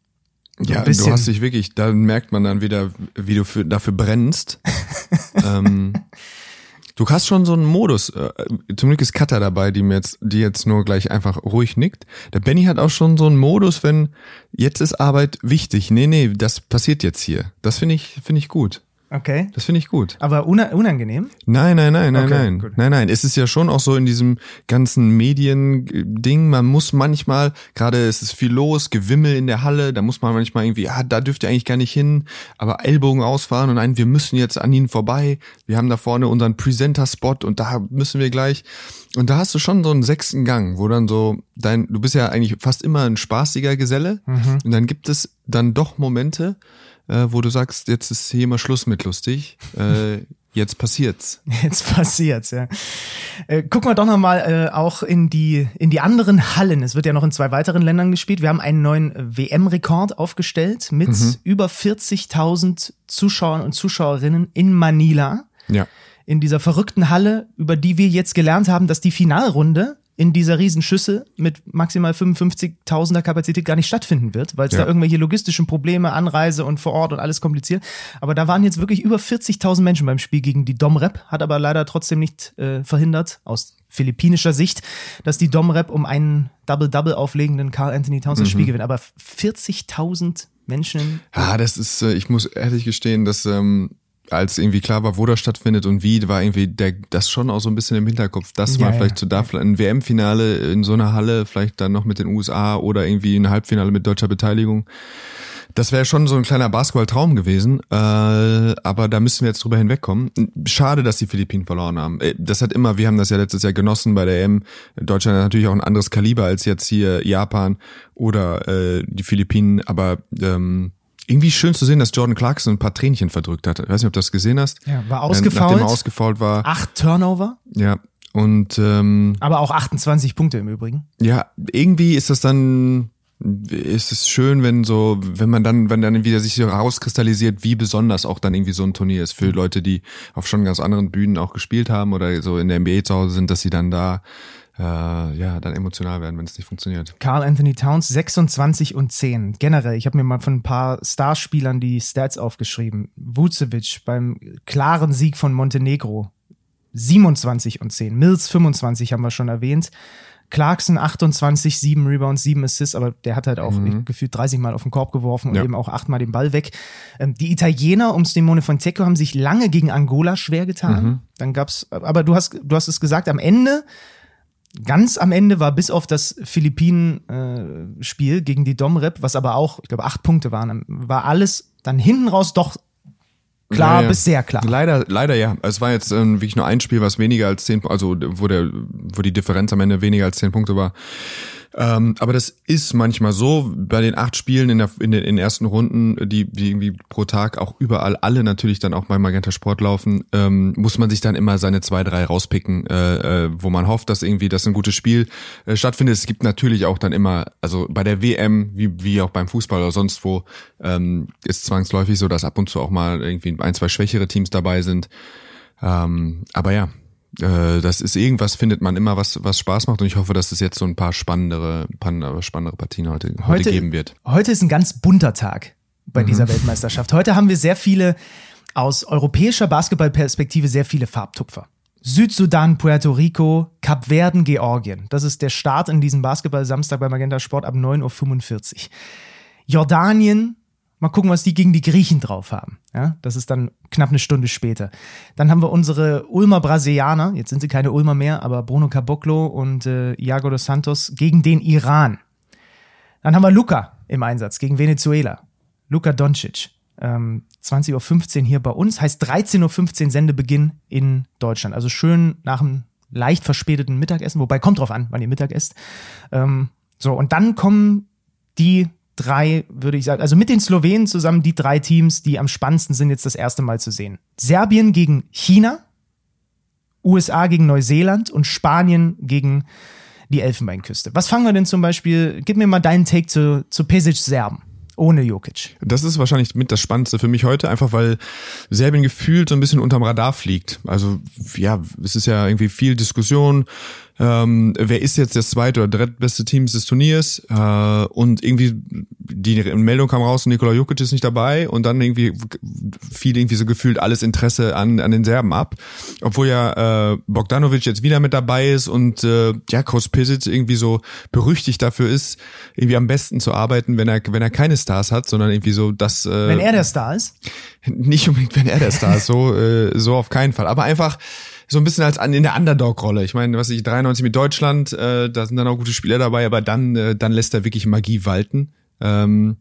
Ja, du hast dich wirklich, da merkt man dann wieder, wie du für, dafür brennst. ähm, du hast schon so einen Modus, äh, zum Glück ist Katha dabei, die mir jetzt, die jetzt nur gleich einfach ruhig nickt. Der Benny hat auch schon so einen Modus, wenn jetzt ist Arbeit wichtig. Nee, nee, das passiert jetzt hier. Das finde ich, finde ich gut. Okay. Das finde ich gut. Aber unangenehm? Nein, nein, nein, nein, okay, nein. Gut. Nein, nein. Es ist ja schon auch so in diesem ganzen Medien-Ding, man muss manchmal, gerade es ist viel los, Gewimmel in der Halle, da muss man manchmal irgendwie, ja, da dürft ihr eigentlich gar nicht hin, aber Ellbogen ausfahren und nein, wir müssen jetzt an ihnen vorbei. Wir haben da vorne unseren Presenter-Spot und da müssen wir gleich. Und da hast du schon so einen sechsten Gang, wo dann so dein, du bist ja eigentlich fast immer ein spaßiger Geselle mhm. und dann gibt es dann doch Momente, äh, wo du sagst, jetzt ist hier mal Schluss mit lustig. Äh, jetzt passiert's. Jetzt passiert's, ja. Äh, gucken wir doch noch mal äh, auch in die in die anderen Hallen. Es wird ja noch in zwei weiteren Ländern gespielt. Wir haben einen neuen WM-Rekord aufgestellt mit mhm. über 40.000 Zuschauern und Zuschauerinnen in Manila. Ja. In dieser verrückten Halle, über die wir jetzt gelernt haben, dass die Finalrunde in dieser Riesenschüssel mit maximal 55.000er Kapazität gar nicht stattfinden wird, weil es Ja. da irgendwelche logistischen Probleme, Anreise und vor Ort und alles kompliziert. Aber da waren jetzt wirklich über 40.000 Menschen beim Spiel gegen die Domrep, hat aber leider trotzdem nicht äh, verhindert, aus philippinischer Sicht, dass die Domrep um einen Double-Double auflegenden Carl Anthony Towns das Spiel gewinnt. Aber 40.000 Menschen Ah, das ist, äh, ich muss ehrlich gestehen, dass ähm, als irgendwie klar war, wo das stattfindet und wie, war irgendwie der, das schon auch so ein bisschen im Hinterkopf, dass Ja, man ja. vielleicht so da ein WM-Finale in so einer Halle, vielleicht dann noch mit den USA oder irgendwie ein Halbfinale mit deutscher Beteiligung. Das wäre schon so ein kleiner Basketball-Traum gewesen, äh, aber da müssen wir jetzt drüber hinwegkommen. Schade, dass die Philippinen verloren haben. Äh, Das hat immer, wir haben das ja letztes Jahr genossen bei der EM. Deutschland hat natürlich auch ein anderes Kaliber als jetzt hier Japan oder äh, die Philippinen, aber ähm, irgendwie schön zu sehen, dass Jordan Clarkson ein paar Tränchen verdrückt hat. Ich weiß nicht, ob du das gesehen hast. Ja, war ausgefault. Nachdem er ausgefault war. acht Turnover, Ja. Und ähm, aber auch 28 Punkte im Übrigen. ja, irgendwie ist das dann ist es schön, wenn so, wenn man dann, wenn dann wieder sich so rauskristallisiert, wie besonders auch dann irgendwie so ein Turnier ist für Leute, die auf schon ganz anderen Bühnen auch gespielt haben oder so in der NBA zu Hause sind, dass sie dann da äh, ja dann emotional werden, wenn es nicht funktioniert. Carl Anthony Towns 26 und 10. Generell, ich habe mir mal von ein paar Starspielern die Stats aufgeschrieben. Vucevic beim klaren Sieg von Montenegro 27 und 10. Mills 25 haben wir schon erwähnt. Clarkson 28, 7 Rebounds, 7 Assists, aber der hat halt auch gefühlt 30 Mal auf den Korb geworfen und Ja. eben auch 8 Mal den Ball weg. Ähm, die Italiener um Simone Fonteco haben sich lange gegen Angola schwer getan. Dann gab's, aber du hast, du hast es gesagt, am Ende Ganz am Ende war bis auf das Philippinen-Spiel gegen die Domrep, was aber auch, ich glaube, acht Punkte waren, war alles dann hinten raus doch klar Ja, ja. bis sehr klar. Leider, leider ja. Es war jetzt ähm, wirklich nur ein Spiel, was weniger als zehn, also wo der, wo die Differenz am Ende weniger als zehn Punkte war. Ähm, aber das ist manchmal so bei den acht Spielen in, der, in den in ersten Runden, die, die irgendwie pro Tag auch überall alle natürlich dann auch bei Magenta Sport laufen, ähm, muss man sich dann immer seine zwei, drei rauspicken, äh, äh, wo man hofft, dass irgendwie das ein gutes Spiel äh, stattfindet. Es gibt natürlich auch dann immer, also bei der WM, wie, wie auch beim Fußball oder sonst wo, ähm, ist zwangsläufig so, dass ab und zu auch mal irgendwie ein, zwei schwächere Teams dabei sind. Ähm, aber ja, das ist irgendwas, findet man immer, was, was Spaß macht und ich hoffe, dass es jetzt so ein paar spannendere, spannendere Partien heute, heute, Heute, geben wird. heute ist ein ganz bunter Tag bei Mhm. dieser Weltmeisterschaft. Heute haben wir sehr viele, aus europäischer Basketballperspektive, sehr viele Farbtupfer. Südsudan, Puerto Rico, Kap Verden, Georgien. Das ist der Start in diesem Basketball-Samstag bei Magenta Sport ab 9.45 Uhr. Jordanien, mal gucken, was die gegen die Griechen drauf haben. Ja, das ist dann knapp eine Stunde später. Dann haben wir unsere Ulmer Brasilianer, jetzt sind sie keine Ulmer mehr, aber Bruno Caboclo und äh, Iago dos Santos gegen den Iran. Dann haben wir Luca im Einsatz gegen Venezuela. Luka Doncic. Ähm, 20.15 Uhr hier bei uns, heißt 13.15 Uhr Sendebeginn in Deutschland. Also schön nach einem leicht verspäteten Mittagessen, wobei kommt drauf an, wann ihr Mittag esst. Ähm, so, und dann kommen die drei, würde ich sagen, also mit den Slowenen zusammen die drei Teams, die am spannendsten sind, jetzt das erste Mal zu sehen. Serbien gegen China, USA gegen Neuseeland und Spanien gegen die Elfenbeinküste. Was fangen wir denn zum Beispiel, gib mir mal deinen Take zu, zu Pesic Serben, ohne Jokic. Das ist wahrscheinlich mit das Spannendste für mich heute, einfach weil Serbien gefühlt so ein bisschen unterm Radar fliegt. Also ja, es ist ja irgendwie viel Diskussion. Ähm, wer ist jetzt das zweite oder drittbeste Team des Turniers? Äh, und irgendwie die Meldung kam raus, Nikola Jokic ist nicht dabei und dann irgendwie fiel irgendwie so gefühlt alles Interesse an, an den Serben ab. Obwohl ja äh, Bogdanovic jetzt wieder mit dabei ist und äh, ja, Coach Pisic irgendwie so berüchtigt dafür ist, irgendwie am besten zu arbeiten, wenn er, wenn er keine Stars hat, sondern irgendwie so das äh, Wenn er der Star ist. nicht unbedingt, wenn er der Star ist, so, äh, so auf keinen Fall. Aber einfach so ein bisschen als an, in der Underdog-Rolle. Ich meine, was ich 93 mit Deutschland, äh, da sind dann auch gute Spieler dabei, aber dann, äh, dann lässt er wirklich Magie walten. Ähm,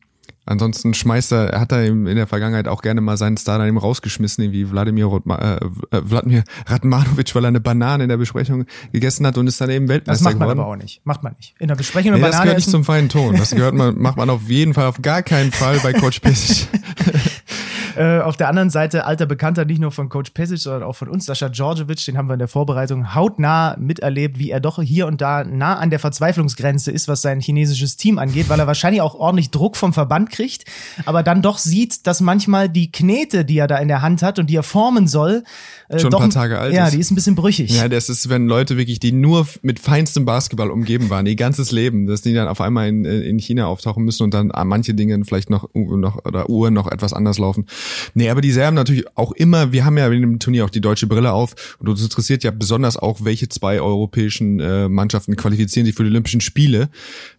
ansonsten schmeißt er, er hat er in der Vergangenheit auch gerne mal seinen Star dann eben rausgeschmissen, wie Wladimir, Rotma, äh, Wladimir Radmanovic, weil er eine Banane in der Besprechung gegessen hat und ist dann eben Weltmeister Das macht man geworden. aber auch nicht. Macht man nicht. In der Besprechung eine Nee, das Banane gehört nicht zum feinen Ton. Das gehört man, macht man auf jeden Fall, auf gar keinen Fall bei Coach Pesic. äh, auf der anderen Seite alter Bekannter, nicht nur von Coach Pesic, sondern auch von uns, Sascha Djordjevic, den haben wir in der Vorbereitung hautnah miterlebt, wie er doch hier und da nah an der Verzweiflungsgrenze ist, was sein chinesisches Team angeht, weil er wahrscheinlich auch ordentlich Druck vom Verband kriegt, aber dann doch sieht, dass manchmal die Knete, die er da in der Hand hat und die er formen soll, äh, schon doch, ein paar Tage alt ja, ist. die ist ein bisschen brüchig. Ja, das ist, wenn Leute wirklich, die nur mit feinstem Basketball umgeben waren, ihr ganzes Leben, dass die dann auf einmal in, in China auftauchen müssen und dann manche Dinge vielleicht noch, noch oder Uhren noch etwas anders laufen. Nee, aber die Serben natürlich auch immer, wir haben ja in dem Turnier auch die deutsche Brille auf und uns interessiert ja besonders auch, welche zwei europäischen äh, Mannschaften qualifizieren sich für die Olympischen Spiele.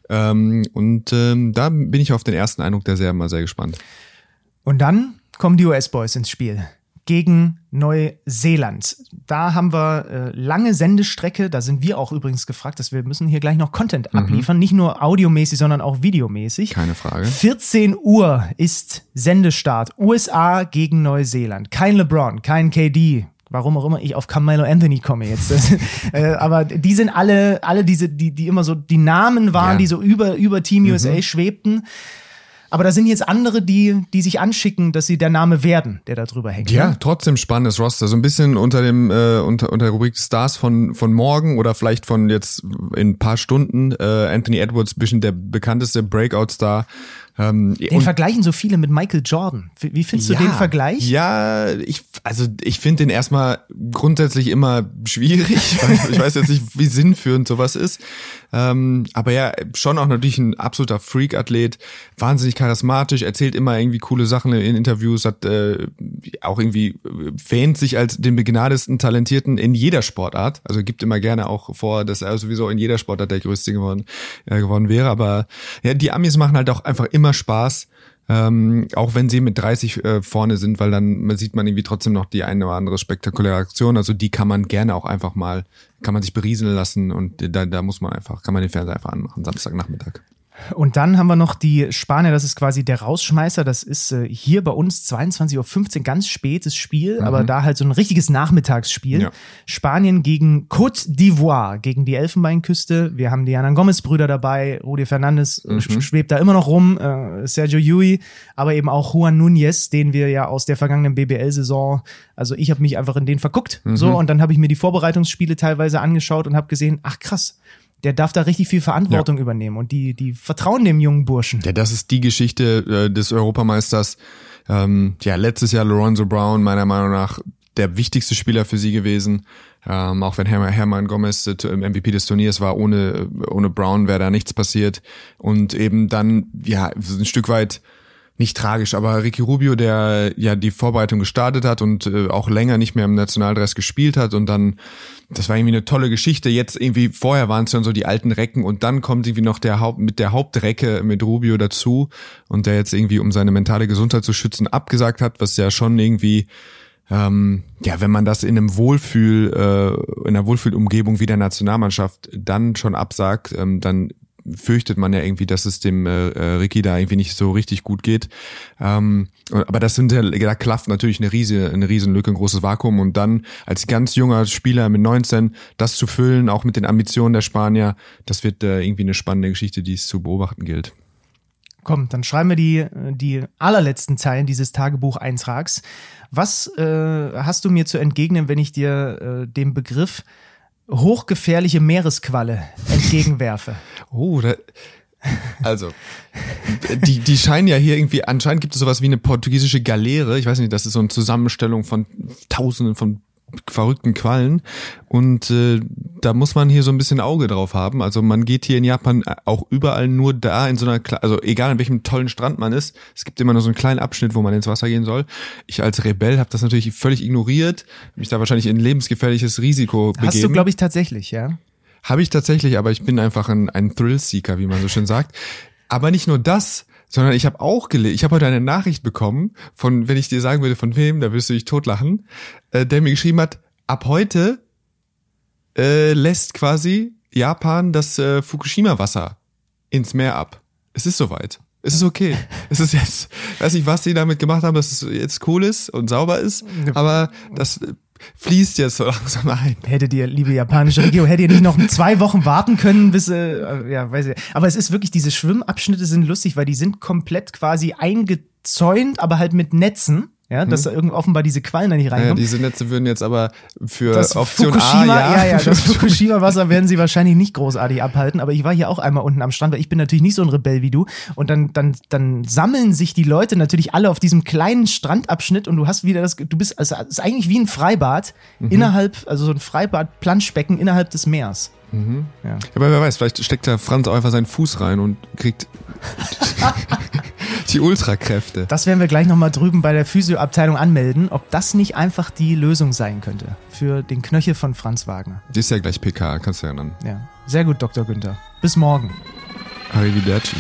Ähm, und ähm, da bin ich auf den ersten Eindruck der Serben mal sehr gespannt. Und dann kommen die US-Boys ins Spiel gegen Neuseeland. Da haben wir äh, lange Sendestrecke. Da sind wir auch übrigens gefragt, dass wir müssen hier gleich noch Content mhm. abliefern. Nicht nur audiomäßig, sondern auch videomäßig. Keine Frage. 14 Uhr ist Sendestart. USA gegen Neuseeland. Kein LeBron, kein KD, warum auch immer ich auf Carmelo Anthony komme jetzt. äh, aber die sind alle, alle diese, die, die immer so die Namen waren, ja. die so über, über Team USA mhm. schwebten. Aber da sind jetzt andere, die, die sich anschicken, dass sie der Name werden, der da drüber hängt. Ja, ne? trotzdem spannendes Roster. So ein bisschen unter dem, äh, unter, unter der Rubrik Stars von, von morgen oder vielleicht von jetzt in ein paar Stunden. Äh, Anthony Edwards, bisschen der bekannteste Breakout-Star ähm, den vergleichen so viele mit Michael Jordan. Wie findest ja, du den Vergleich? Ja, ich, also ich finde den erstmal grundsätzlich immer schwierig. ich weiß jetzt nicht, wie sinnführend sowas ist. Ähm, aber ja, schon auch natürlich ein absoluter Freak-Athlet, wahnsinnig charismatisch, erzählt immer irgendwie coole Sachen in Interviews, hat äh, auch irgendwie wähnt sich als den begnadesten Talentierten in jeder Sportart. Also gibt immer gerne auch vor, dass er sowieso in jeder Sportart der Größte geworden, äh, geworden wäre. Aber ja, die Amis machen halt auch einfach immer immer Spaß. Ähm, auch wenn sie mit 30 äh, vorne sind, weil dann sieht man irgendwie trotzdem noch die eine oder andere spektakuläre Aktion. Also die kann man gerne auch einfach mal, kann man sich berieseln lassen und da, da muss man einfach, kann man den Fernseher einfach anmachen, Samstagnachmittag. Und dann haben wir noch die Spanier, das ist quasi der Rausschmeißer. Das ist äh, hier bei uns 22.15 Uhr, ganz spätes Spiel, mhm. aber da halt so ein richtiges Nachmittagsspiel. Ja. Spanien gegen Côte d'Ivoire, gegen die Elfenbeinküste. Wir haben die Anan Gomez-Brüder dabei, Rudi Fernandes äh, mhm. schwebt da immer noch rum, äh, Sergio Yui, aber eben auch Juan Núñez, den wir ja aus der vergangenen BBL-Saison, also ich habe mich einfach in den verguckt. Mhm. So, und dann habe ich mir die Vorbereitungsspiele teilweise angeschaut und habe gesehen, ach krass, der darf da richtig viel Verantwortung ja. übernehmen und die, die vertrauen dem jungen Burschen. Ja, das ist die Geschichte äh, des Europameisters. Ähm, ja, letztes Jahr Lorenzo Brown, meiner Meinung nach der wichtigste Spieler für sie gewesen. Ähm, auch wenn Hermann, Hermann Gomez äh, MVP des Turniers war, ohne, ohne Brown wäre da nichts passiert. Und eben dann, ja, ein Stück weit nicht tragisch, aber Ricky Rubio, der ja die Vorbereitung gestartet hat und äh, auch länger nicht mehr im Nationaldress gespielt hat und dann, das war irgendwie eine tolle Geschichte. Jetzt irgendwie, vorher waren es schon so die alten Recken und dann kommt irgendwie noch der Haupt, mit der Hauptrecke mit Rubio dazu und der jetzt irgendwie, um seine mentale Gesundheit zu schützen, abgesagt hat, was ja schon irgendwie ähm, ja, wenn man das in einem Wohlfühl, äh, in einer Wohlfühlumgebung wie der Nationalmannschaft dann schon absagt, ähm, dann fürchtet man ja irgendwie, dass es dem äh, äh, Ricky da irgendwie nicht so richtig gut geht. Ähm, aber das sind ja, da klafft natürlich eine riese, eine riesen Lücke, ein großes Vakuum und dann als ganz junger Spieler mit 19 das zu füllen, auch mit den Ambitionen der Spanier, das wird äh, irgendwie eine spannende Geschichte, die es zu beobachten gilt. Komm, dann schreiben wir die, die allerletzten Zeilen dieses Tagebucheintrags. Was äh, hast du mir zu entgegnen, wenn ich dir äh, den Begriff hochgefährliche Meeresqualle entgegenwerfe. Oh, da, also, die, die scheinen ja hier irgendwie, anscheinend gibt es sowas wie eine portugiesische Galeere. Ich weiß nicht, das ist so eine Zusammenstellung von Tausenden von verrückten Quallen. Und äh, da muss man hier so ein bisschen Auge drauf haben. Also man geht hier in Japan auch überall nur da in so einer, also egal an welchem tollen Strand man ist, es gibt immer nur so einen kleinen Abschnitt, wo man ins Wasser gehen soll. Ich als Rebell habe das natürlich völlig ignoriert, mich da wahrscheinlich in lebensgefährliches Risiko begeben. Hast du, glaube ich, tatsächlich, ja? Habe ich tatsächlich, aber ich bin einfach ein, ein Thrill-Seeker, wie man so schön sagt. Aber nicht nur das, sondern ich habe auch gelesen, ich habe heute eine Nachricht bekommen von, wenn ich dir sagen würde, von wem, da wirst du dich totlachen, äh, der mir geschrieben hat, ab heute äh, lässt quasi Japan das äh, Fukushima-Wasser ins Meer ab. Es ist soweit. Es ist okay. Es ist jetzt, weiß nicht, was sie damit gemacht haben, dass es jetzt cool ist und sauber ist, aber das fließt jetzt so langsam ein. Hättet ihr, liebe japanische Regierung, hättet ihr nicht noch zwei Wochen warten können, bis, äh, ja, weiß ich. Aber es ist wirklich, diese Schwimmabschnitte sind lustig, weil die sind komplett quasi eingezäunt, aber halt mit Netzen. Ja, dass da irgend offenbar diese Quallen da nicht Ja, reinkommen. diese Netze würden jetzt aber für das Option Fukushima, A, ja, ja, das Fukushima-Wasser werden sie wahrscheinlich nicht großartig abhalten, aber ich war hier auch einmal unten am Strand, weil ich bin natürlich nicht so ein Rebell wie du. Und dann, dann, dann sammeln sich die Leute natürlich alle auf diesem kleinen Strandabschnitt und du hast wieder das, du bist, also es ist eigentlich wie ein Freibad Mhm. innerhalb, also so ein Freibad-Planschbecken innerhalb des Meers. Mhm. Ja. Aber wer weiß, vielleicht steckt da Franz auch einfach seinen Fuß rein und kriegt die Ultrakräfte. Das werden wir gleich nochmal drüben bei der Physioabteilung anmelden, ob das nicht einfach die Lösung sein könnte für den Knöchel von Franz Wagner. Die ist ja gleich PK, kannst du ja dann. Ja, sehr gut, Dr. Günther. Bis morgen. Arrivederci.